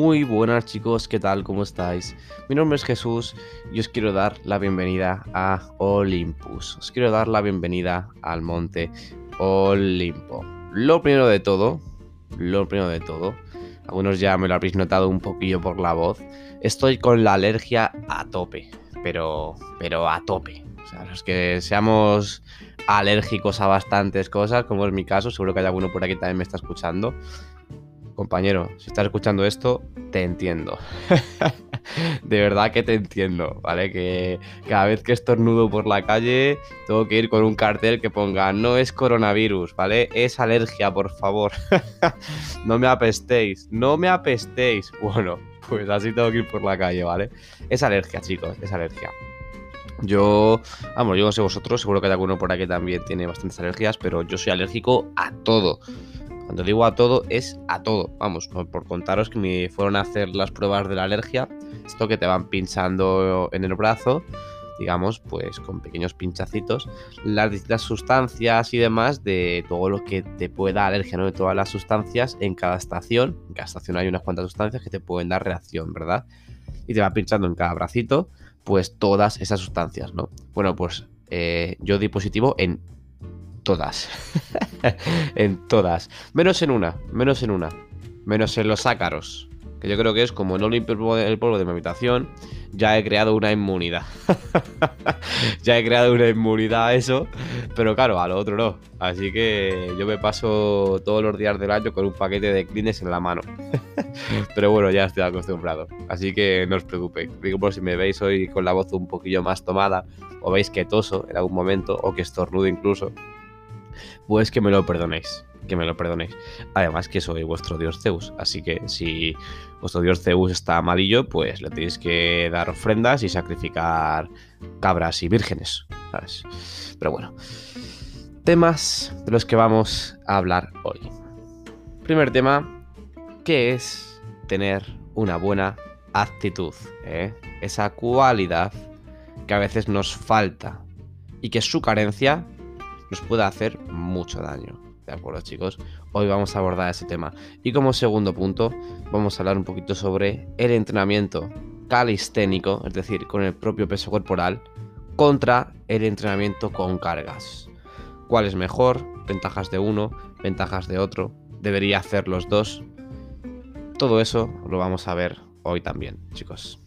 Muy buenas chicos, ¿qué tal? ¿Cómo estáis? Mi nombre es Jesús y os quiero dar la bienvenida a Olympus. Os quiero dar la bienvenida al monte Olimpo. Lo primero de todo, lo primero de todo, algunos ya me lo habréis notado un poquillo por la voz, estoy con la alergia a tope, pero, pero a tope. O sea, los que seamos alérgicos a bastantes cosas, como es mi caso, seguro que hay alguno por aquí también me está escuchando compañero, si estás escuchando esto, te entiendo. de verdad que te entiendo, ¿vale? Que cada vez que estornudo por la calle, tengo que ir con un cartel que ponga, no es coronavirus, ¿vale? Es alergia, por favor. no me apestéis, no me apestéis. Bueno, pues así tengo que ir por la calle, ¿vale? Es alergia, chicos, es alergia. Yo, vamos, yo no sé vosotros, seguro que alguno por aquí también tiene bastantes alergias, pero yo soy alérgico a todo. Cuando digo a todo, es a todo. Vamos, por contaros que me fueron a hacer las pruebas de la alergia. Esto que te van pinchando en el brazo, digamos, pues con pequeños pinchacitos, las distintas sustancias y demás de todo lo que te puede dar alergia, ¿no? De todas las sustancias en cada estación. En cada estación hay unas cuantas sustancias que te pueden dar reacción, ¿verdad? Y te va pinchando en cada bracito, pues todas esas sustancias, ¿no? Bueno, pues eh, yo di positivo en todas. en todas. Menos en una, menos en una. Menos en los ácaros. Que yo creo que es como no limpio el polvo de mi habitación, ya he creado una inmunidad. ya he creado una inmunidad a eso, pero claro, a lo otro no. Así que yo me paso todos los días del año con un paquete de clines en la mano. pero bueno, ya estoy acostumbrado. Así que no os preocupéis. Digo por si me veis hoy con la voz un poquillo más tomada, o veis que toso en algún momento, o que estornudo incluso, pues que me lo perdonéis, que me lo perdonéis. Además que soy vuestro dios Zeus, así que si vuestro dios Zeus está amarillo, pues le tenéis que dar ofrendas y sacrificar cabras y vírgenes, ¿sabes? Pero bueno, temas de los que vamos a hablar hoy. Primer tema, ¿qué es tener una buena actitud? Eh? Esa cualidad que a veces nos falta y que su carencia nos puede hacer mucho daño. ¿De acuerdo, chicos? Hoy vamos a abordar ese tema. Y como segundo punto, vamos a hablar un poquito sobre el entrenamiento calisténico, es decir, con el propio peso corporal, contra el entrenamiento con cargas. ¿Cuál es mejor? Ventajas de uno, ventajas de otro. ¿Debería hacer los dos? Todo eso lo vamos a ver hoy también, chicos.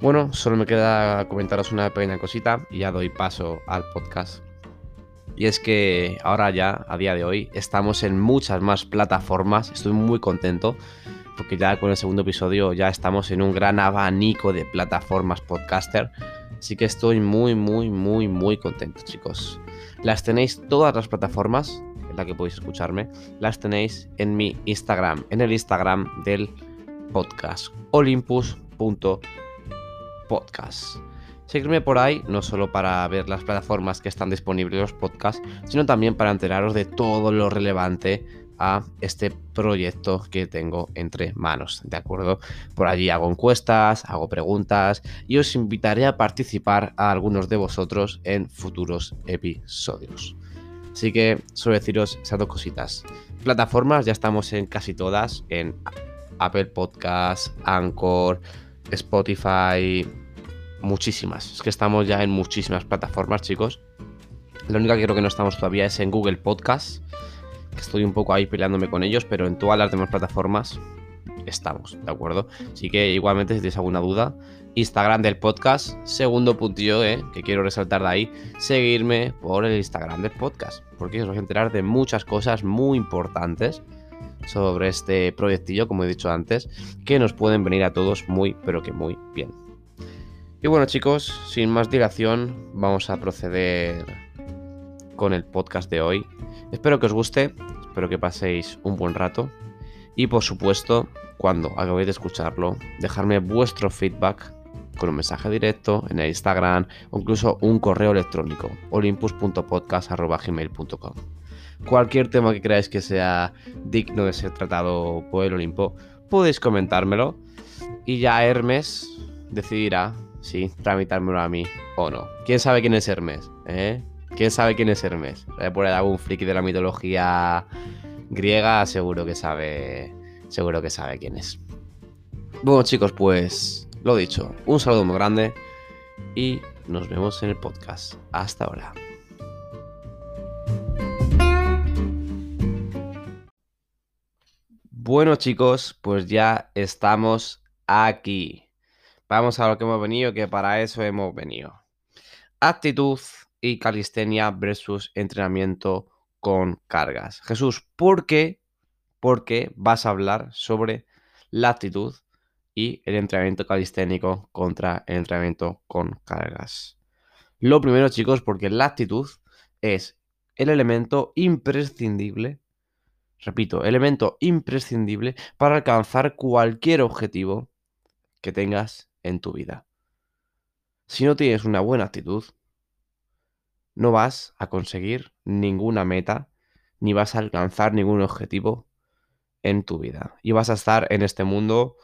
Bueno, solo me queda comentaros una pequeña cosita y ya doy paso al podcast y es que ahora ya, a día de hoy, estamos en muchas más plataformas. Estoy muy contento porque ya con el segundo episodio ya estamos en un gran abanico de plataformas podcaster. Así que estoy muy, muy, muy, muy contento, chicos. Las tenéis todas las plataformas en las que podéis escucharme. Las tenéis en mi Instagram, en el Instagram del podcast, olympus.podcast. Seguirme por ahí, no solo para ver las plataformas que están disponibles los podcasts, sino también para enteraros de todo lo relevante a este proyecto que tengo entre manos, ¿de acuerdo? Por allí hago encuestas, hago preguntas y os invitaré a participar a algunos de vosotros en futuros episodios. Así que suelo deciros esas dos cositas. Plataformas ya estamos en casi todas, en Apple Podcasts, Anchor, Spotify, muchísimas. Es que estamos ya en muchísimas plataformas, chicos. La única que creo que no estamos todavía es en Google Podcast. Que estoy un poco ahí peleándome con ellos, pero en todas las demás plataformas estamos, ¿de acuerdo? Así que igualmente si tenéis alguna duda, Instagram del podcast, segundo puntillo eh, que quiero resaltar de ahí, seguirme por el Instagram del podcast, porque os vais a enterar de muchas cosas muy importantes sobre este proyectillo, como he dicho antes, que nos pueden venir a todos muy, pero que muy bien. Y bueno chicos, sin más dilación, vamos a proceder con el podcast de hoy. Espero que os guste, espero que paséis un buen rato y por supuesto, cuando acabéis de escucharlo, dejarme vuestro feedback con un mensaje directo en el Instagram o incluso un correo electrónico olympus.podcast.gmail.com Cualquier tema que creáis que sea digno de ser tratado por el Olimpo, podéis comentármelo y ya Hermes decidirá sí, tramitármelo a mí o no. ¿Quién sabe quién es Hermes? ¿Eh? ¿Quién sabe quién es Hermes? Por algún friki de la mitología griega, seguro que sabe, seguro que sabe quién es. Bueno chicos, pues lo dicho, un saludo muy grande y nos vemos en el podcast. Hasta ahora. Bueno chicos, pues ya estamos aquí. Vamos a lo que hemos venido, que para eso hemos venido. Actitud y calistenia versus entrenamiento con cargas. Jesús, ¿por qué? Porque vas a hablar sobre la actitud y el entrenamiento calisténico contra el entrenamiento con cargas. Lo primero, chicos, porque la actitud es el elemento imprescindible, repito, elemento imprescindible para alcanzar cualquier objetivo que tengas en tu vida. Si no tienes una buena actitud, no vas a conseguir ninguna meta, ni vas a alcanzar ningún objetivo en tu vida. Y vas a estar en este mundo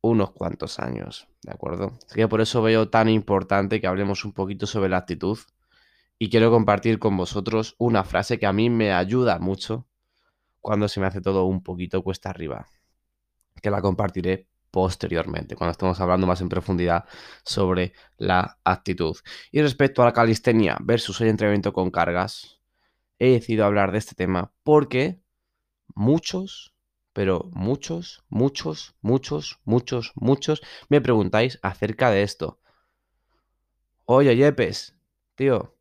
unos cuantos años, ¿de acuerdo? Así que por eso veo tan importante que hablemos un poquito sobre la actitud y quiero compartir con vosotros una frase que a mí me ayuda mucho cuando se me hace todo un poquito cuesta arriba, que la compartiré posteriormente, cuando estemos hablando más en profundidad sobre la actitud. Y respecto a la calistenia versus el entrenamiento con cargas, he decidido hablar de este tema porque muchos, pero muchos, muchos, muchos, muchos, muchos me preguntáis acerca de esto. Oye, Yepes, tío,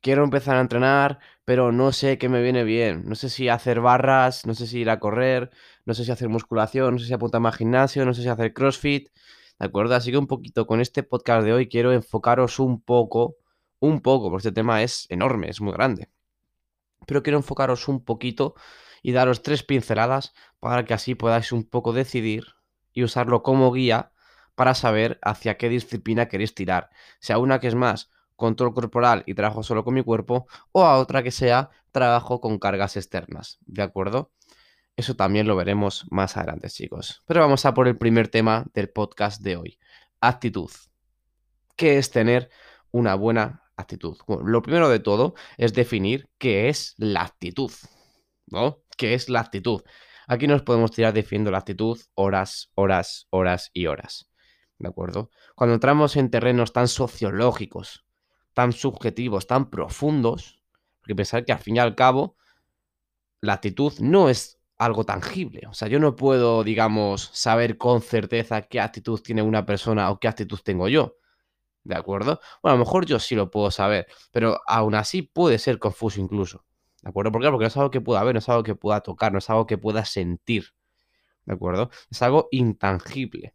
quiero empezar a entrenar, pero no sé qué me viene bien. No sé si hacer barras, no sé si ir a correr, no sé si hacer musculación, no sé si apuntarme al gimnasio, no sé si hacer crossfit. ¿De acuerdo? Así que un poquito con este podcast de hoy quiero enfocaros un poco, un poco, porque este tema es enorme, es muy grande. Pero quiero enfocaros un poquito y daros tres pinceladas para que así podáis un poco decidir y usarlo como guía para saber hacia qué disciplina queréis tirar. Sea una que es más control corporal y trabajo solo con mi cuerpo, o a otra que sea trabajo con cargas externas, ¿de acuerdo? Eso también lo veremos más adelante, chicos. Pero vamos a por el primer tema del podcast de hoy. Actitud. ¿Qué es tener una buena actitud? Lo primero de todo es definir qué es la actitud, ¿no? ¿Qué es la actitud? Aquí nos podemos tirar definiendo la actitud horas, horas, horas y horas. ¿De acuerdo? Cuando entramos en terrenos tan sociológicos, tan subjetivos, tan profundos, porque pensar que al fin y al cabo la actitud no es algo tangible. O sea, yo no puedo, digamos, saber con certeza qué actitud tiene una persona o qué actitud tengo yo. ¿De acuerdo? Bueno, a lo mejor yo sí lo puedo saber, pero aún así puede ser confuso incluso. ¿De acuerdo? ¿Por qué? Porque no es algo que pueda ver, no es algo que pueda tocar, no es algo que pueda sentir. ¿De acuerdo? Es algo intangible.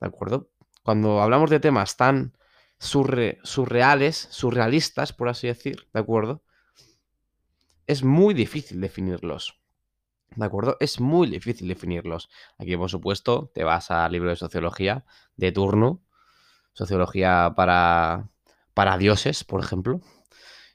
¿De acuerdo? Cuando hablamos de temas tan surreales, surrealistas, por así decir, ¿de acuerdo? Es muy difícil definirlos. ¿De acuerdo? Es muy difícil definirlos. Aquí, por supuesto, te vas al libro de sociología de turno, sociología para, para dioses, por ejemplo,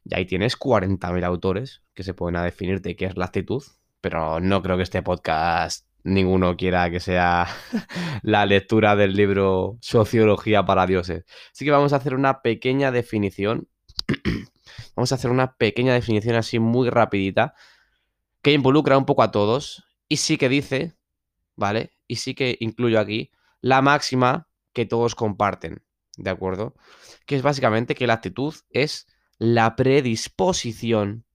y ahí tienes 40.000 autores que se pueden a definirte qué es la actitud, pero no creo que este podcast ninguno quiera que sea la lectura del libro Sociología para Dioses. Así que vamos a hacer una pequeña definición. vamos a hacer una pequeña definición así muy rapidita que involucra un poco a todos y sí que dice, ¿vale? Y sí que incluyo aquí la máxima que todos comparten, ¿de acuerdo? Que es básicamente que la actitud es la predisposición,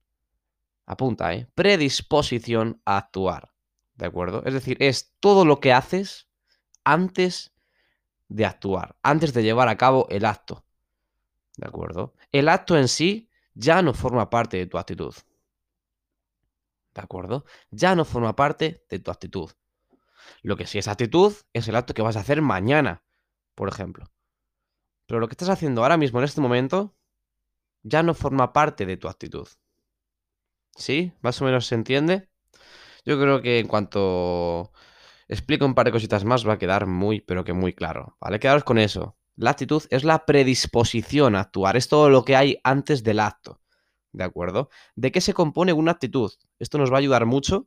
apunta, ¿eh? Predisposición a actuar. ¿De acuerdo? Es decir, es todo lo que haces antes de actuar, antes de llevar a cabo el acto. ¿De acuerdo? El acto en sí ya no forma parte de tu actitud. ¿De acuerdo? Ya no forma parte de tu actitud. Lo que sí es actitud es el acto que vas a hacer mañana, por ejemplo. Pero lo que estás haciendo ahora mismo en este momento ya no forma parte de tu actitud. ¿Sí? ¿Más o menos se entiende? Yo creo que en cuanto explico un par de cositas más va a quedar muy, pero que muy claro. ¿Vale? Quedaros con eso. La actitud es la predisposición a actuar, es todo lo que hay antes del acto. ¿De acuerdo? ¿De qué se compone una actitud? Esto nos va a ayudar mucho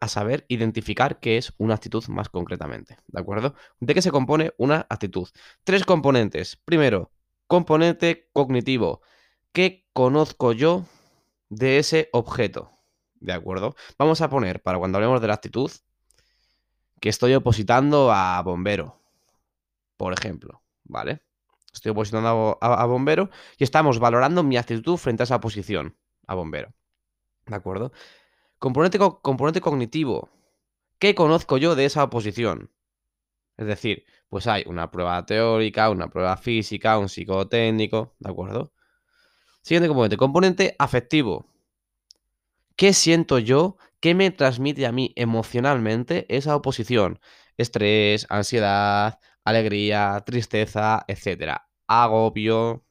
a saber identificar qué es una actitud más concretamente. ¿De acuerdo? ¿De qué se compone una actitud? Tres componentes. Primero, componente cognitivo. ¿Qué conozco yo de ese objeto? ¿De acuerdo? Vamos a poner, para cuando hablemos de la actitud, que estoy opositando a bombero, por ejemplo, ¿vale? Estoy opositando a, bombero y estamos valorando mi actitud frente a esa oposición a bombero. ¿De acuerdo? Componente, componente cognitivo. ¿Qué conozco yo de esa oposición? Es decir, pues hay una prueba teórica, una prueba física, un psicotécnico, ¿de acuerdo? Siguiente componente, componente afectivo. ¿Qué siento yo? ¿Qué me transmite a mí emocionalmente esa oposición? Estrés, ansiedad, alegría, tristeza, etcétera. Agobio.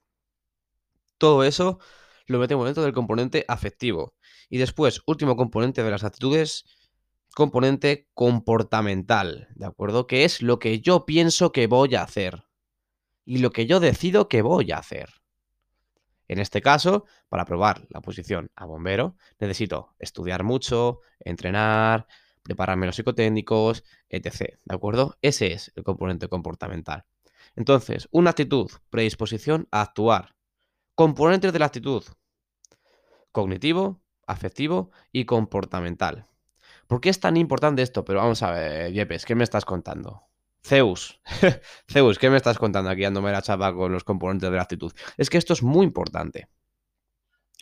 Todo eso lo metemos dentro del componente afectivo. Y después, último componente de las actitudes, componente comportamental, ¿de acuerdo? Que es lo que yo pienso que voy a hacer y lo que yo decido que voy a hacer. En este caso, para probar la posición a bombero, necesito estudiar mucho, entrenar, prepararme los psicotécnicos, etc. ¿De acuerdo? Ese es el componente comportamental. Entonces, una actitud, predisposición a actuar. Componentes de la actitud. Cognitivo, afectivo y comportamental. ¿Por qué es tan importante esto? Pero vamos a ver, Yepes, ¿qué me estás contando? Zeus, Zeus, ¿qué me estás contando aquí dándome la chapa con los componentes de la actitud? Es que esto es muy importante.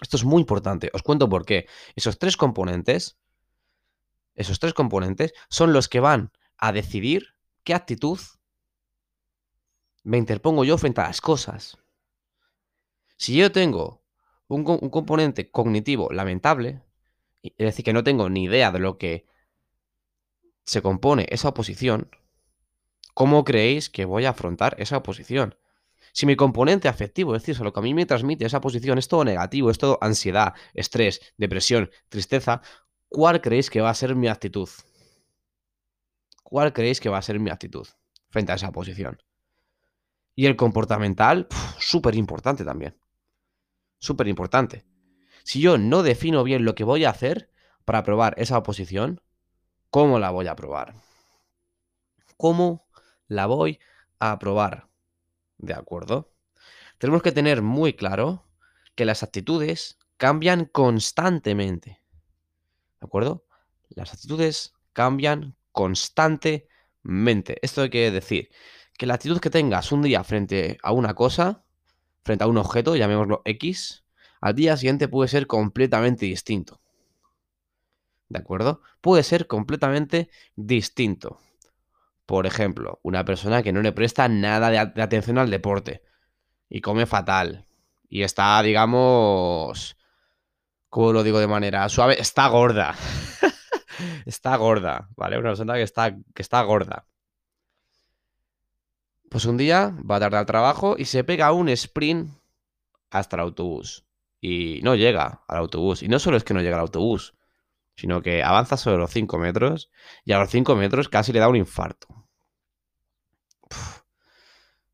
Esto es muy importante. Os cuento por qué. Esos tres componentes, esos tres componentes son los que van a decidir qué actitud me interpongo yo frente a las cosas. Si yo tengo un, componente cognitivo lamentable, es decir, que no tengo ni idea de lo que se compone esa oposición, ¿cómo creéis que voy a afrontar esa oposición? Si mi componente afectivo, es decir, lo que a mí me transmite esa oposición es todo negativo, es todo ansiedad, estrés, depresión, tristeza, ¿cuál creéis que va a ser mi actitud? ¿Cuál creéis que va a ser mi actitud frente a esa oposición? Y el comportamental, súper importante también súper importante. Si yo no defino bien lo que voy a hacer para probar esa oposición, ¿cómo la voy a probar? ¿Cómo la voy a probar? ¿De acuerdo? Tenemos que tener muy claro que las actitudes cambian constantemente. ¿De acuerdo? Las actitudes cambian constantemente. Esto quiere decir que la actitud que tengas un día frente a una cosa frente a un objeto, llamémoslo X, al día siguiente puede ser completamente distinto. ¿De acuerdo? Puede ser completamente distinto. Por ejemplo, una persona que no le presta nada de, atención al deporte y come fatal y está, digamos, ¿cómo lo digo de manera suave? Está gorda. está gorda, ¿vale? Una persona que está, que está gorda. Pues un día va a tardar al trabajo y se pega un sprint hasta el autobús. Y no llega al autobús. Y no solo es que no llega al autobús, sino que avanza sobre los 5 metros y a los 5 metros casi le da un infarto.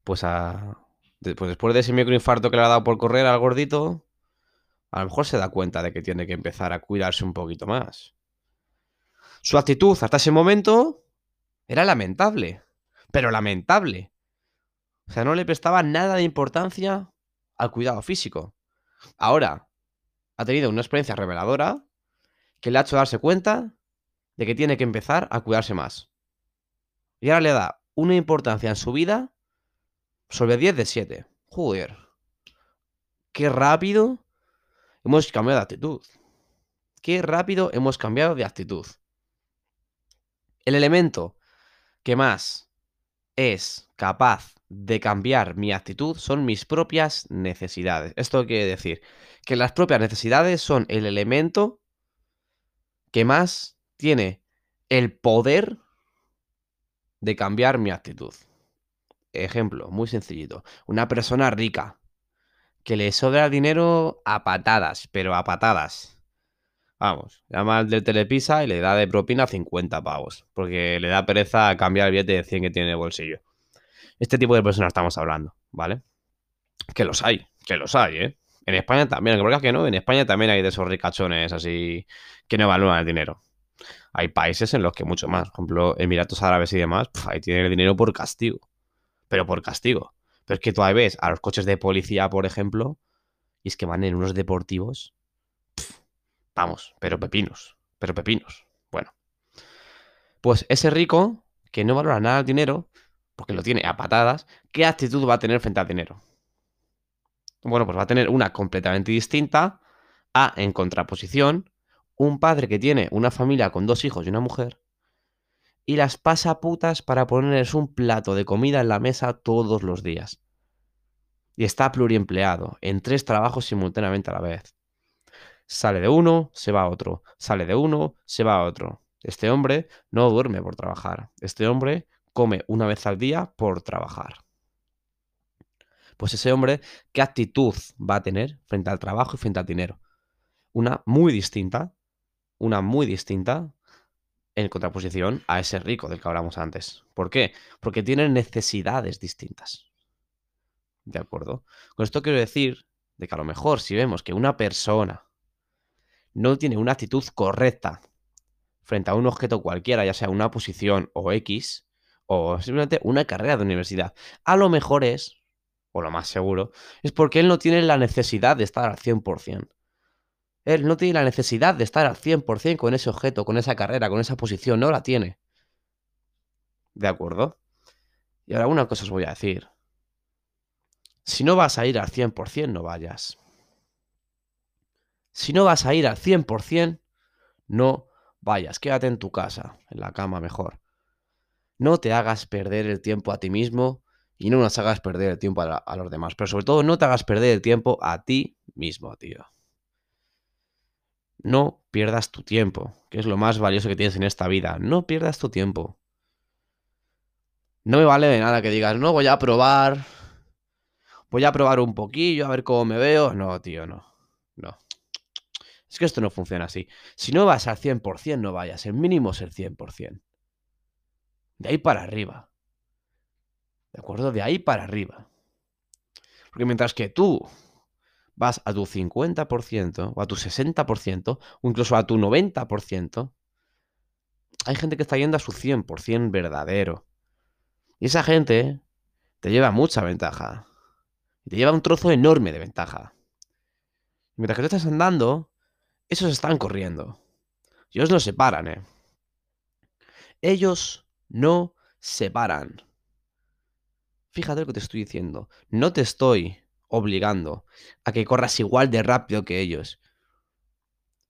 Pues, a, pues después de ese microinfarto que le ha dado por correr al gordito, a lo mejor se da cuenta de que tiene que empezar a cuidarse un poquito más. Su actitud hasta ese momento era lamentable, pero lamentable. O sea, no le prestaba nada de importancia al cuidado físico. Ahora, ha tenido una experiencia reveladora que le ha hecho darse cuenta de que tiene que empezar a cuidarse más. Y ahora le da una importancia en su vida sobre 10 de 7. Joder. Qué rápido hemos cambiado de actitud. Qué rápido hemos cambiado de actitud. El elemento que más es capaz de cambiar mi actitud son mis propias necesidades. Esto quiere decir que las propias necesidades son el elemento que más tiene el poder de cambiar mi actitud. Ejemplo, muy sencillito. Una persona rica que le sobra dinero a patadas, pero a patadas. Vamos, llama al del Telepisa y le da de propina 50 pavos, porque le da pereza cambiar el billete de 100 que tiene en el bolsillo. Este tipo de personas estamos hablando, ¿vale? Que los hay, que los hay, ¿eh? En España también, que no, en España también hay de esos ricachones así que no evalúan el dinero. Hay países en los que mucho más, por ejemplo, Emiratos Árabes y demás, ahí tienen el dinero por castigo. Pero por castigo. Pero es que tú ves a los coches de policía, por ejemplo, y es que van en unos deportivos. vamos, pero pepinos, pero pepinos. Bueno. Pues ese rico, que no valora nada el dinero, porque lo tiene a patadas, ¿qué actitud va a tener frente al dinero? Bueno, pues va a tener una completamente distinta a, en contraposición, un padre que tiene una familia con dos hijos y una mujer y las pasa putas para ponerles un plato de comida en la mesa todos los días. Y está pluriempleado, en tres trabajos simultáneamente a la vez. Sale de uno, se va a otro. Sale de uno, se va a otro. Este hombre no duerme por trabajar. Este hombre come una vez al día por trabajar. Pues ese hombre, ¿qué actitud va a tener frente al trabajo y frente al dinero? Una muy distinta, una muy distinta en contraposición a ese rico del que hablamos antes. ¿Por qué? Porque tienen necesidades distintas. ¿De acuerdo? Con esto quiero decir de que a lo mejor si vemos que una persona no tiene una actitud correcta frente a un objeto cualquiera, ya sea una posición o X, o simplemente una carrera de universidad, a lo mejor es, o lo más seguro, es porque él no tiene la necesidad de estar al 100%. Él no tiene la necesidad de estar al 100% con ese objeto, con esa carrera, con esa posición, no la tiene. ¿De acuerdo? Y ahora una cosa os voy a decir. Si no vas a ir al 100%, no vayas. Si no vas a ir al 100%, no vayas. Quédate en tu casa, en la cama mejor. No te hagas perder el tiempo a ti mismo y no nos hagas perder el tiempo a, los demás. Pero sobre todo, no te hagas perder el tiempo a ti mismo, tío. No pierdas tu tiempo, que es lo más valioso que tienes en esta vida. No pierdas tu tiempo. No me vale de nada que digas, no, voy a probar. Voy a probar un poquillo, a ver cómo me veo. No, tío, no. No. Es que esto no funciona así. Si no vas al 100%, no vayas. El mínimo es el 100%. De ahí para arriba. ¿De acuerdo? De ahí para arriba. Porque mientras que tú vas a tu 50% o a tu 60% o incluso a tu 90%, hay gente que está yendo a su 100% verdadero. Y esa gente te lleva mucha ventaja. Te lleva un trozo enorme de ventaja. mientras que tú estás andando, esos están corriendo. Ellos no se paran, ¿eh? Ellos no se paran. Fíjate lo que te estoy diciendo. No te estoy obligando a que corras igual de rápido que ellos.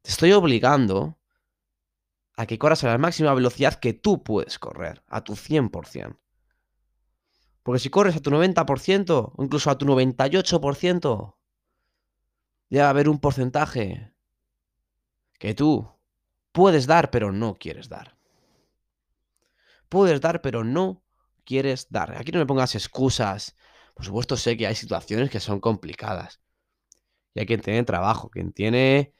Te estoy obligando a que corras a la máxima velocidad que tú puedes correr, a tu 100%. Porque si corres a tu 90% o incluso a tu 98%, ya va a haber un porcentaje que tú puedes dar pero no quieres dar. Puedes dar pero no quieres dar. Aquí no me pongas excusas por supuesto sé que hay situaciones que son complicadas. Y hay quien tiene trabajo, quien tiene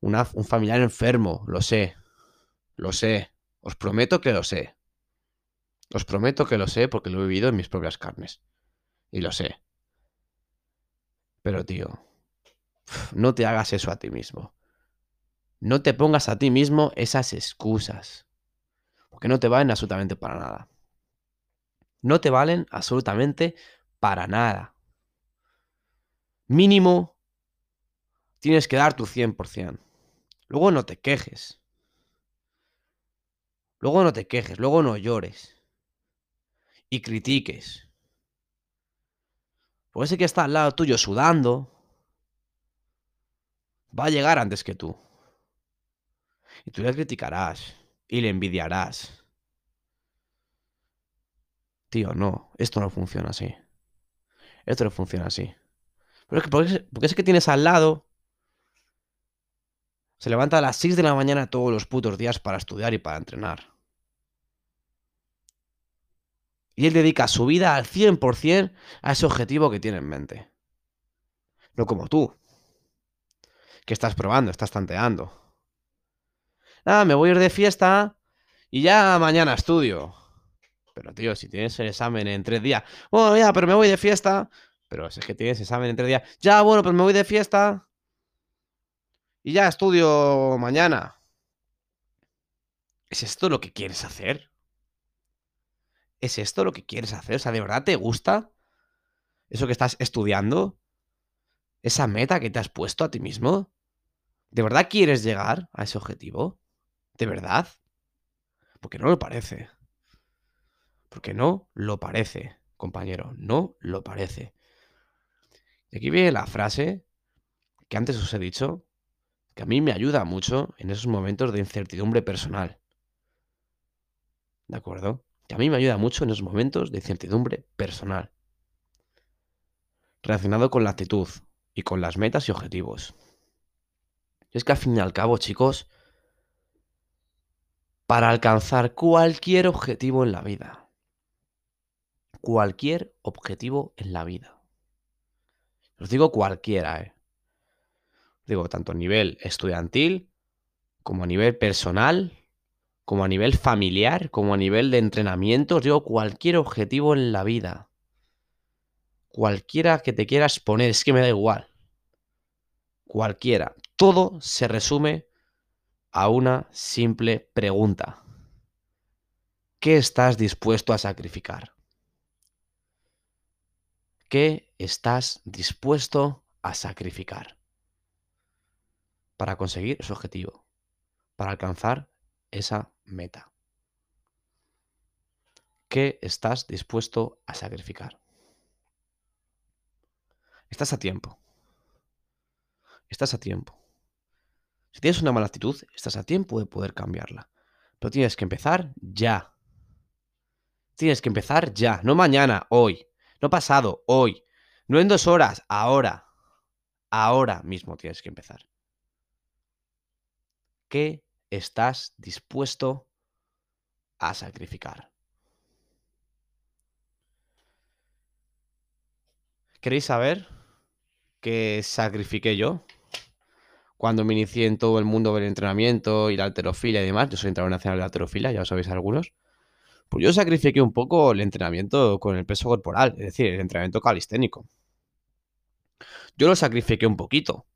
un familiar enfermo, lo sé. Lo sé. Os prometo que lo sé. Os prometo que lo sé porque lo he vivido en mis propias carnes. Y lo sé. Pero tío, no te hagas eso a ti mismo. No te pongas a ti mismo esas excusas. Porque no te valen absolutamente para nada. No te valen absolutamente para nada. Mínimo, tienes que dar tu 100%. Luego no te quejes. Luego no te quejes, luego no llores. Y critiques. Porque ese que está al lado tuyo sudando va a llegar antes que tú. Y tú le criticarás y le envidiarás. Tío, no, esto no funciona así. Esto no funciona así. Pero es que porque, es que tienes al lado. Se levanta a las 6 de la mañana todos los putos días para estudiar y para entrenar. Y él dedica su vida al 100% a ese objetivo que tiene en mente. No como tú. Que estás probando, estás tanteando. Nada, me voy a ir de fiesta y ya mañana estudio. Pero, tío, si tienes el examen en tres días. Bueno, ya, pero me voy de fiesta. Pero si es que tienes examen en tres días. Ya, bueno, pues me voy de fiesta. Y ya estudio mañana. ¿Es esto lo que quieres hacer? ¿Es esto lo que quieres hacer? O sea, ¿de verdad te gusta eso que estás estudiando? ¿Esa meta que te has puesto a ti mismo? ¿De verdad quieres llegar a ese objetivo? ¿De verdad? Porque no lo parece. Porque no lo parece, compañero. No lo parece. Y aquí viene la frase que antes os he dicho, que a mí me ayuda mucho en esos momentos de incertidumbre personal. ¿De acuerdo? Que a mí me ayuda mucho en esos momentos de incertidumbre personal. Relacionado con la actitud y con las metas y objetivos. es que al fin y al cabo, chicos, para alcanzar cualquier objetivo en la vida, cualquier objetivo en la vida, os digo cualquiera, ¿eh? Digo, tanto a nivel estudiantil, como a nivel personal, como a nivel familiar, como a nivel de entrenamiento. Os digo, cualquier objetivo en la vida. Cualquiera que te quieras poner, es que me da igual. Cualquiera. Todo se resume a una simple pregunta. ¿Qué estás dispuesto a sacrificar? ¿Qué estás dispuesto a sacrificar? para conseguir ese objetivo, para alcanzar esa meta. ¿Qué estás dispuesto a sacrificar? Estás a tiempo. Estás a tiempo. Si tienes una mala actitud, estás a tiempo de poder cambiarla. Pero tienes que empezar ya. Tienes que empezar ya, no mañana, hoy. No pasado, hoy. No en dos horas, ahora. Ahora mismo tienes que empezar. ¿Qué estás dispuesto a sacrificar? ¿Queréis saber qué sacrifiqué yo? Cuando me inicié en todo el mundo del entrenamiento y la alterofilia y demás, yo soy entrenador nacional de alterofilia, ya lo sabéis algunos, pues yo sacrifiqué un poco el entrenamiento con el peso corporal, es decir, el entrenamiento calisténico. Yo lo sacrifiqué un poquito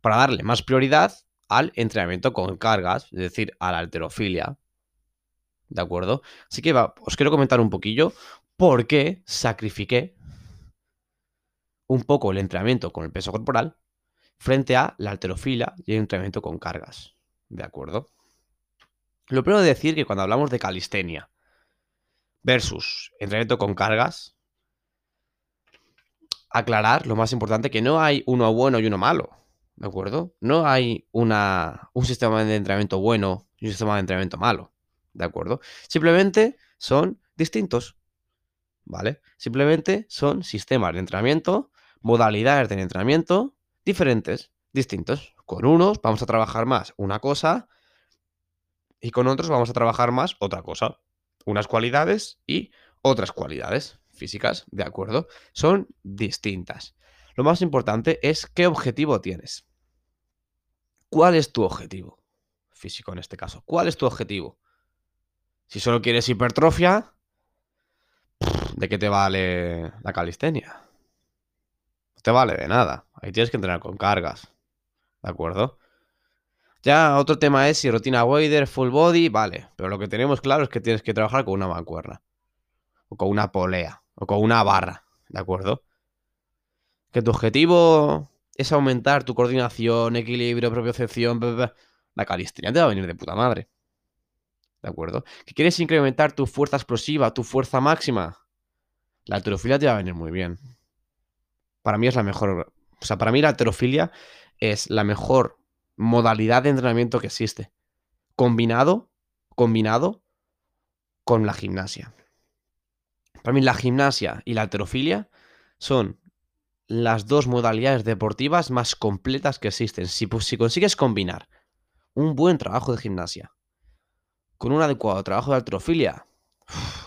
para darle más prioridad al entrenamiento con cargas, es decir, a la alterofilia. ¿De acuerdo? Así que os quiero comentar un poquillo por qué sacrifiqué un poco el entrenamiento con el peso corporal frente a la alterofilia y el entrenamiento con cargas. ¿De acuerdo? Lo primero de decir que cuando hablamos de calistenia versus entrenamiento con cargas, aclarar lo más importante que no hay uno bueno y uno malo. ¿De acuerdo? No hay una, un sistema de entrenamiento bueno y un sistema de entrenamiento malo. ¿De acuerdo? Simplemente son distintos. ¿Vale? Simplemente son sistemas de entrenamiento, modalidades de entrenamiento diferentes, distintos. Con unos vamos a trabajar más una cosa y con otros vamos a trabajar más otra cosa. Unas cualidades y otras cualidades físicas, ¿de acuerdo? Son distintas. Lo más importante es qué objetivo tienes. ¿Cuál es tu objetivo? Físico en este caso. ¿Cuál es tu objetivo? Si solo quieres hipertrofia, ¿de qué te vale la calistenia? No te vale de nada. Ahí tienes que entrenar con cargas. ¿De acuerdo? Ya otro tema es si rutina wader, full body, vale. Pero lo que tenemos claro es que tienes que trabajar con una mancuerna. O con una polea. O con una barra. ¿De acuerdo? Que tu objetivo es aumentar tu coordinación, equilibrio, propiocepción, la calistenia te va a venir de puta madre. ¿De acuerdo? Que quieres incrementar tu fuerza explosiva, tu fuerza máxima, la alterofilia te va a venir muy bien. Para mí es la mejor. O sea, para mí la alterofilia es la mejor modalidad de entrenamiento que existe. Combinado, combinado con la gimnasia. Para mí la gimnasia y la alterofilia son las dos modalidades deportivas más completas que existen. Si, si consigues combinar un buen trabajo de gimnasia con un adecuado trabajo de altrofilia,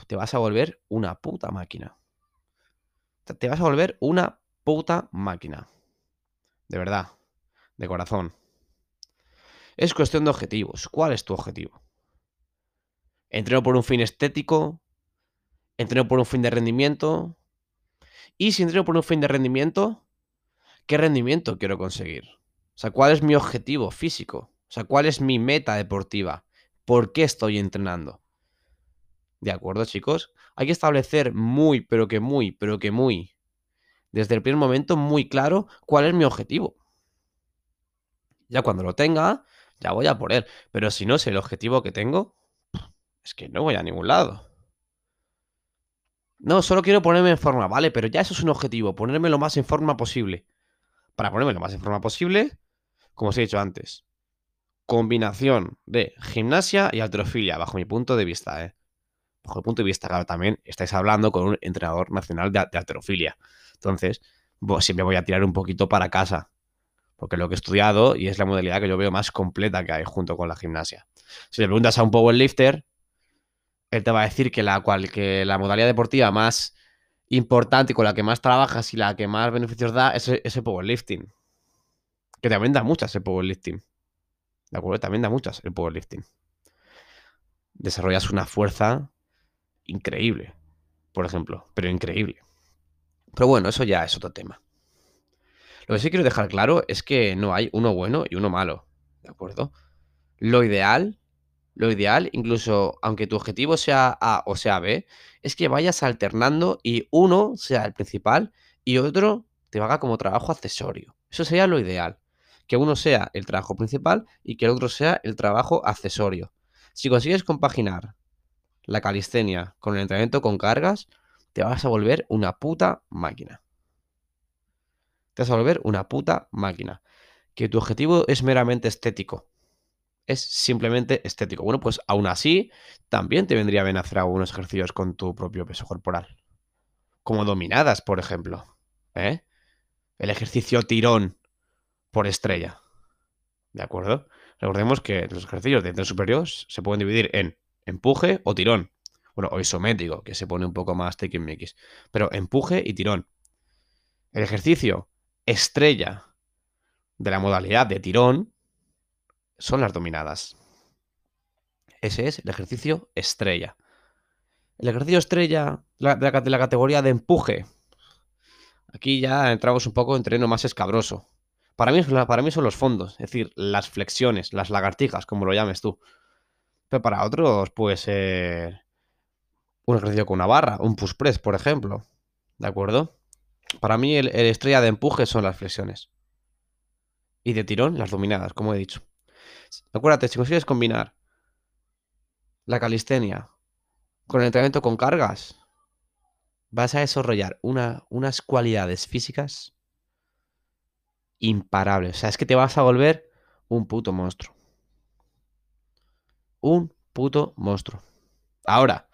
te vas a volver una puta máquina. Te vas a volver una puta máquina. De verdad. De corazón. Es cuestión de objetivos. ¿Cuál es tu objetivo? ¿Entreno por un fin estético? ¿Entreno por un fin de rendimiento? Y si entreno por un fin de rendimiento, ¿qué rendimiento quiero conseguir? O sea, ¿cuál es mi objetivo físico? O sea, ¿cuál es mi meta deportiva? ¿Por qué estoy entrenando? ¿De acuerdo, chicos? Hay que establecer muy, pero que muy, pero que muy, desde el primer momento, muy claro cuál es mi objetivo. Ya cuando lo tenga, ya voy a por él. Pero si no es el objetivo que tengo, Es que no voy a ningún lado. No, solo quiero ponerme en forma, ¿vale? Pero ya eso es un objetivo, ponerme lo más en forma posible. Para ponerme lo más en forma posible, como os he dicho antes, combinación de gimnasia y alterofilia, bajo mi punto de vista, ¿eh? Bajo mi punto de vista, claro, también estáis hablando con un entrenador nacional de, alterofilia. Entonces, siempre voy a tirar un poquito para casa. Porque lo que he estudiado y es la modalidad que yo veo más completa que hay junto con la gimnasia. Si le preguntas a un powerlifter, él te va a decir que la, cual, que la modalidad deportiva más importante y con la que más trabajas y la que más beneficios da es ese powerlifting. Que también da muchas el powerlifting. ¿De acuerdo? También da muchas el powerlifting. Desarrollas una fuerza increíble, por ejemplo, pero increíble. Pero bueno, eso ya es otro tema. Lo que sí quiero dejar claro es que no hay uno bueno y uno malo, ¿de acuerdo? Lo ideal, lo ideal, incluso aunque tu objetivo sea A o sea B, es que vayas alternando y uno sea el principal y otro te haga como trabajo accesorio. Eso sería lo ideal que uno sea el trabajo principal y que el otro sea el trabajo accesorio. Si consigues compaginar la calistenia con el entrenamiento con cargas, te vas a volver una puta máquina. Te vas a volver una puta máquina. Que tu objetivo es meramente estético. Es simplemente estético. Bueno, pues aún así, también te vendría bien hacer algunos ejercicios con tu propio peso corporal. Como dominadas, por ejemplo. ¿eh? El ejercicio tirón por estrella. ¿De acuerdo? Recordemos que los ejercicios de tren superior se pueden dividir en empuje o tirón. Bueno, o isométrico, que se pone un poco más mix. Pero empuje y tirón. El ejercicio estrella de la modalidad de tirón son las dominadas. Ese es el ejercicio estrella. El ejercicio estrella de la, categoría de empuje. Aquí ya entramos un poco en terreno más escabroso. Para mí, para mí son los fondos, es decir, las flexiones, las lagartijas, como lo llames tú. Pero para otros puede ser un ejercicio con una barra, un push press, por ejemplo. ¿De acuerdo? Para mí el, estrella de empuje son las flexiones. Y de tirón, las dominadas, como he dicho. Acuérdate, si consigues combinar la calistenia con el entrenamiento con cargas, vas a desarrollar unas cualidades físicas imparable. O sea, es que te vas a volver un puto monstruo. Un puto monstruo. Ahora,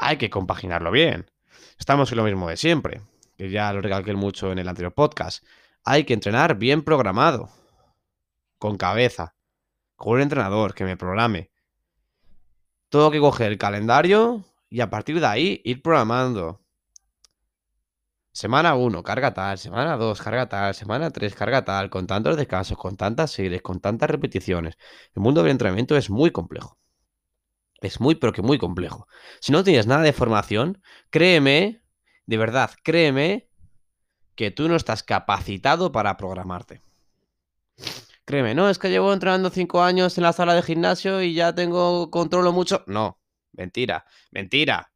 hay que compaginarlo bien. Estamos en lo mismo de siempre, que ya lo recalqué mucho en el anterior podcast. Hay que entrenar bien programado, con cabeza, con un entrenador que me programe. Todo que coger el calendario y a partir de ahí ir programando. Semana 1, carga tal, semana 2, carga tal, semana 3, carga tal, con tantos descansos, con tantas series, con tantas repeticiones. El mundo del entrenamiento es muy complejo. Es muy, pero que muy complejo. Si no tienes nada de formación, créeme, de verdad, créeme, que tú no estás capacitado para programarte. Créeme, no, es que llevo entrenando 5 años en la sala de gimnasio y ya tengo controlo mucho. No, mentira, mentira.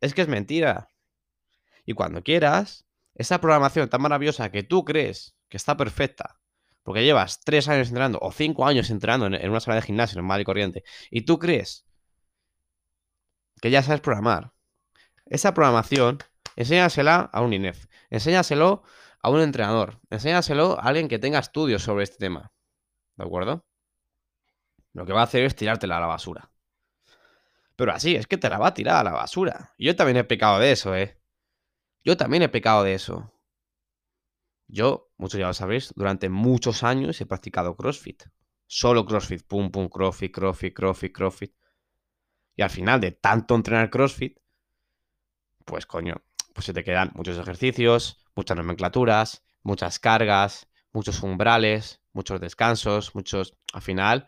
Es que es mentira. Y cuando quieras, esa programación tan maravillosa que tú crees que está perfecta, porque llevas tres años entrenando o cinco años entrenando en, una sala de gimnasio normal y corriente, y tú crees que ya sabes programar, esa programación, enséñasela a un INEF, enséñaselo a un entrenador, enséñaselo a alguien que tenga estudios sobre este tema. ¿De acuerdo? Lo que va a hacer es tirártela a la basura. Pero así, es que te la va a tirar a la basura. Yo también he pecado de eso, ¿eh? Yo también he pecado de eso. Yo, muchos ya lo sabréis, durante muchos años he practicado CrossFit. Solo CrossFit, pum, pum, CrossFit, CrossFit, CrossFit, CrossFit. Y al final de tanto entrenar CrossFit, pues coño, pues se te quedan muchos ejercicios, muchas nomenclaturas, muchas cargas, muchos umbrales, muchos descansos, muchos... Al final,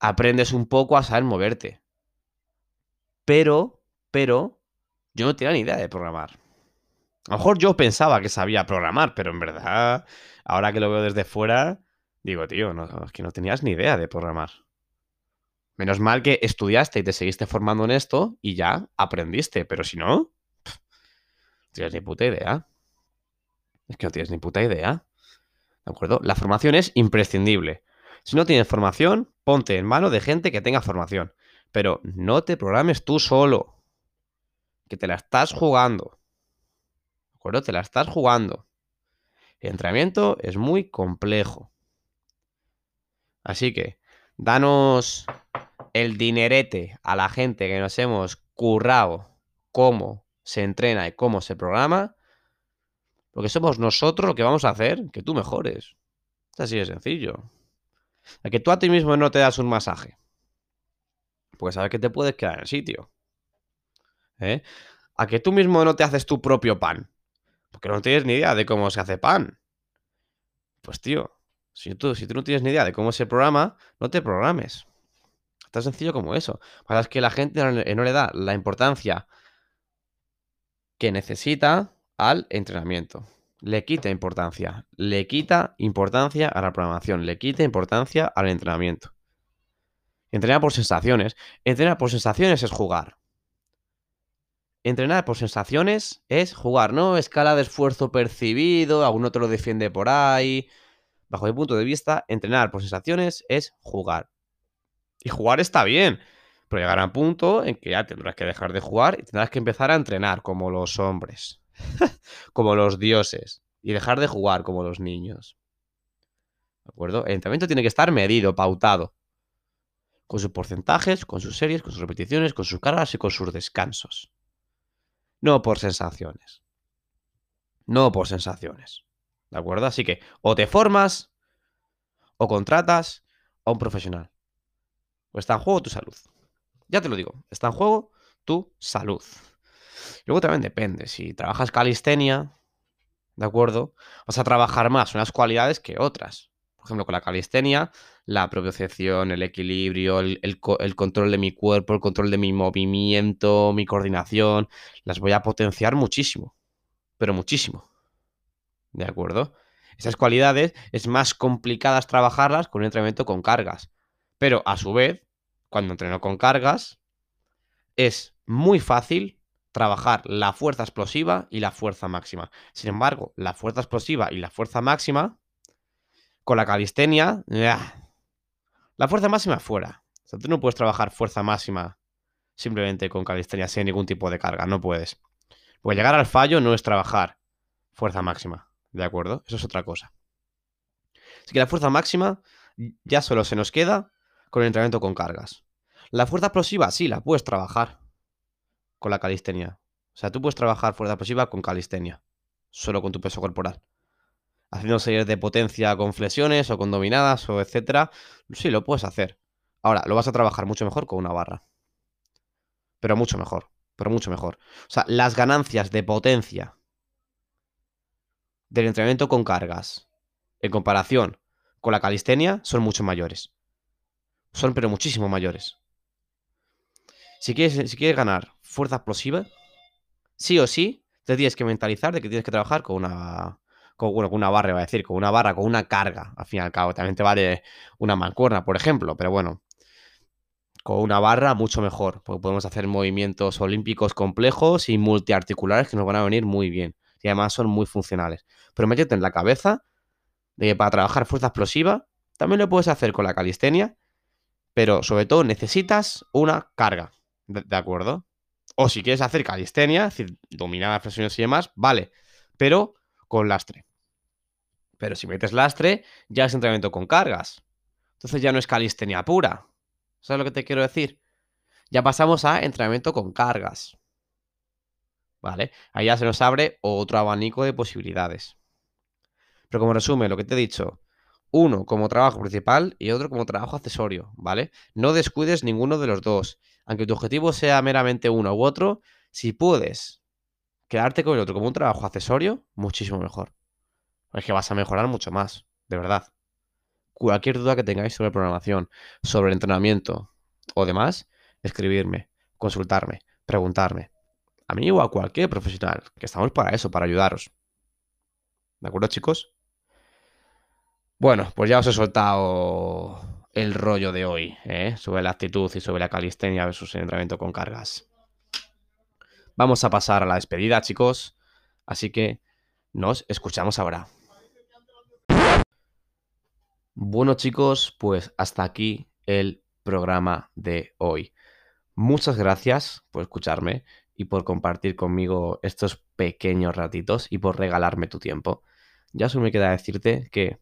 aprendes un poco a saber moverte. Pero, pero, yo no tenía ni idea de programar. A lo mejor yo pensaba que sabía programar, pero en verdad, ahora que lo veo desde fuera, digo, tío, no, es que no tenías ni idea de programar. Menos mal que estudiaste y te seguiste formando en esto y ya aprendiste, pero si no, no tienes ni puta idea. Es que no tienes ni puta idea. ¿De acuerdo? La formación es imprescindible. Si no tienes formación, ponte en mano de gente que tenga formación. Pero no te programes tú solo. Que te la estás jugando. ¿De acuerdo? Te la estás jugando. El entrenamiento es muy complejo. Así que, danos el dinerete a la gente que nos hemos currado cómo se entrena y cómo se programa, porque somos nosotros lo que vamos a hacer que tú mejores. Es así de sencillo. A que tú a ti mismo no te das un masaje. Pues sabes que te puedes quedar en el sitio. ¿Eh? A que tú mismo no te haces tu propio pan. Porque no tienes ni idea de cómo se hace pan. Pues tío, si tú, si tú no tienes ni idea de cómo se programa, no te programes. Tan sencillo como eso. Para es que la gente no le da la importancia que necesita al entrenamiento. Le quita importancia. Le quita importancia a la programación. Le quita importancia al entrenamiento. Entrenar por sensaciones. Entrenar por sensaciones es jugar. Entrenar por sensaciones es jugar, ¿no? Escala de esfuerzo percibido, alguno te lo defiende por ahí. Bajo mi punto de vista, entrenar por sensaciones es jugar. Y jugar está bien, pero llegará un punto en que ya tendrás que dejar de jugar y tendrás que empezar a entrenar como los hombres, como los dioses, y dejar de jugar como los niños. ¿De acuerdo? El entrenamiento tiene que estar medido, pautado, con sus porcentajes, con sus series, con sus repeticiones, con sus cargas y con sus descansos. No por sensaciones. No por sensaciones. ¿De acuerdo? Así que o te formas o contratas a un profesional. O está en juego tu salud. Ya te lo digo, está en juego tu salud. Luego también depende, si trabajas calistenia, ¿de acuerdo? Vas a trabajar más unas cualidades que otras. Por ejemplo, con la calistenia, la propiocepción, el equilibrio, el, el, control de mi cuerpo, el control de mi movimiento, mi coordinación, las voy a potenciar muchísimo. Pero muchísimo. ¿De acuerdo? Esas cualidades es más complicadas trabajarlas con un entrenamiento con cargas. Pero a su vez, cuando entreno con cargas, es muy fácil trabajar la fuerza explosiva y la fuerza máxima. Sin embargo, la fuerza explosiva y la fuerza máxima, con la calistenia, la fuerza máxima fuera. O sea, tú no puedes trabajar fuerza máxima simplemente con calistenia sin ningún tipo de carga, no puedes. Porque llegar al fallo no es trabajar fuerza máxima, ¿de acuerdo? Eso es otra cosa. Así que la fuerza máxima ya solo se nos queda con el entrenamiento con cargas. La fuerza explosiva, sí, la puedes trabajar con la calistenia. O sea, tú puedes trabajar fuerza explosiva con calistenia, solo con tu peso corporal. Haciendo series de potencia con flexiones o con dominadas o etcétera, sí, lo puedes hacer. Ahora, lo vas a trabajar mucho mejor con una barra. Pero mucho mejor, pero mucho mejor. O sea, las ganancias de potencia del entrenamiento con cargas en comparación con la calistenia son mucho mayores. Son pero muchísimo mayores. Si quieres, si quieres ganar fuerza explosiva, sí o sí, te tienes que mentalizar de que tienes que trabajar con una. Con, con una barra, a decir, con una barra, con una carga. Al fin y al cabo, también te vale una mancuerna, por ejemplo, pero bueno. Con una barra mucho mejor, porque podemos hacer movimientos olímpicos complejos y multiarticulares que nos van a venir muy bien. Y además son muy funcionales. Pero métete en la cabeza de que para trabajar fuerza explosiva, también lo puedes hacer con la calistenia, pero sobre todo necesitas una carga. ¿De, acuerdo? O si quieres hacer calistenia, es decir, dominadas, flexiones y demás, vale, pero con lastre. Pero si metes lastre, ya es entrenamiento con cargas. Entonces ya no es calistenia pura. ¿Sabes lo que te quiero decir? Ya pasamos a entrenamiento con cargas. ¿Vale? Ahí ya se nos abre otro abanico de posibilidades. Pero como resumen, lo que te he dicho, uno como trabajo principal y otro como trabajo accesorio, ¿vale? No descuides ninguno de los dos aunque tu objetivo sea meramente uno u otro, si puedes quedarte con el otro como un trabajo accesorio, muchísimo mejor. Es que vas a mejorar mucho más, de verdad. Cualquier duda que tengáis sobre programación, sobre entrenamiento o demás, escribirme, consultarme, preguntarme. A mí o a cualquier profesional, que estamos para eso, para ayudaros. ¿De acuerdo, chicos? Bueno, pues ya os he soltado el rollo de hoy, ¿eh? sobre la actitud y sobre la calistenia versus el entrenamiento con cargas. Vamos a pasar a la despedida, chicos. Así que nos escuchamos ahora. Bueno, chicos, pues hasta aquí el programa de hoy. Muchas gracias por escucharme y por compartir conmigo estos pequeños ratitos y por regalarme tu tiempo. Ya solo me queda decirte que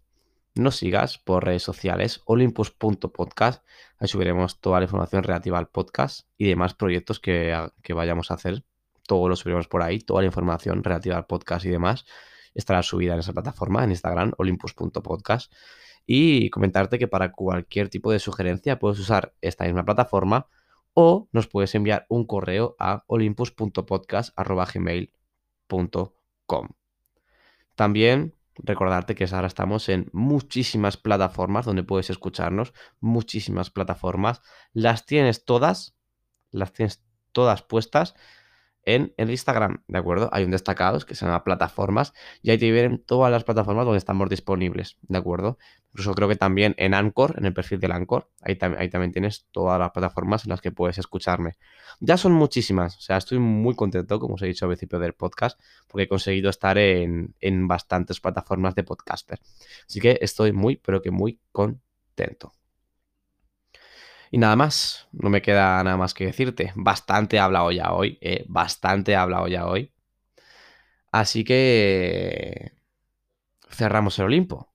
nos sigas por redes sociales olympus.podcast. Ahí subiremos toda la información relativa al podcast y demás proyectos que, que vayamos a hacer. Todo lo subiremos por ahí, toda la información relativa al podcast y demás estará subida en esa plataforma, en Instagram, olympus.podcast. Y comentarte que para cualquier tipo de sugerencia puedes usar esta misma plataforma o nos puedes enviar un correo a olympus.podcast.gmail.com. También recordarte que ahora estamos en muchísimas plataformas donde puedes escucharnos, muchísimas plataformas. Las tienes todas, las tienes todas puestas en el Instagram, ¿de acuerdo? Hay un destacado que se llama plataformas y ahí te vienen todas las plataformas donde estamos disponibles, ¿de acuerdo? Incluso creo que también en Anchor, en el perfil del Anchor, ahí, ahí también tienes todas las plataformas en las que puedes escucharme. Ya son muchísimas, o sea, estoy muy contento, como os he dicho al principio del podcast, porque he conseguido estar en, en bastantes plataformas de podcaster. Así que estoy muy, pero que muy contento. Y nada más, no me queda nada más que decirte. Bastante he hablado ya hoy, eh, bastante he hablado ya hoy. Así que cerramos el Olimpo.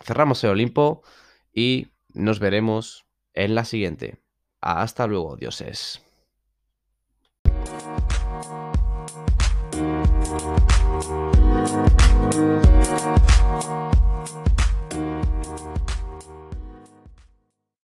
Cerramos el Olimpo y nos veremos en la siguiente. Hasta luego, dioses.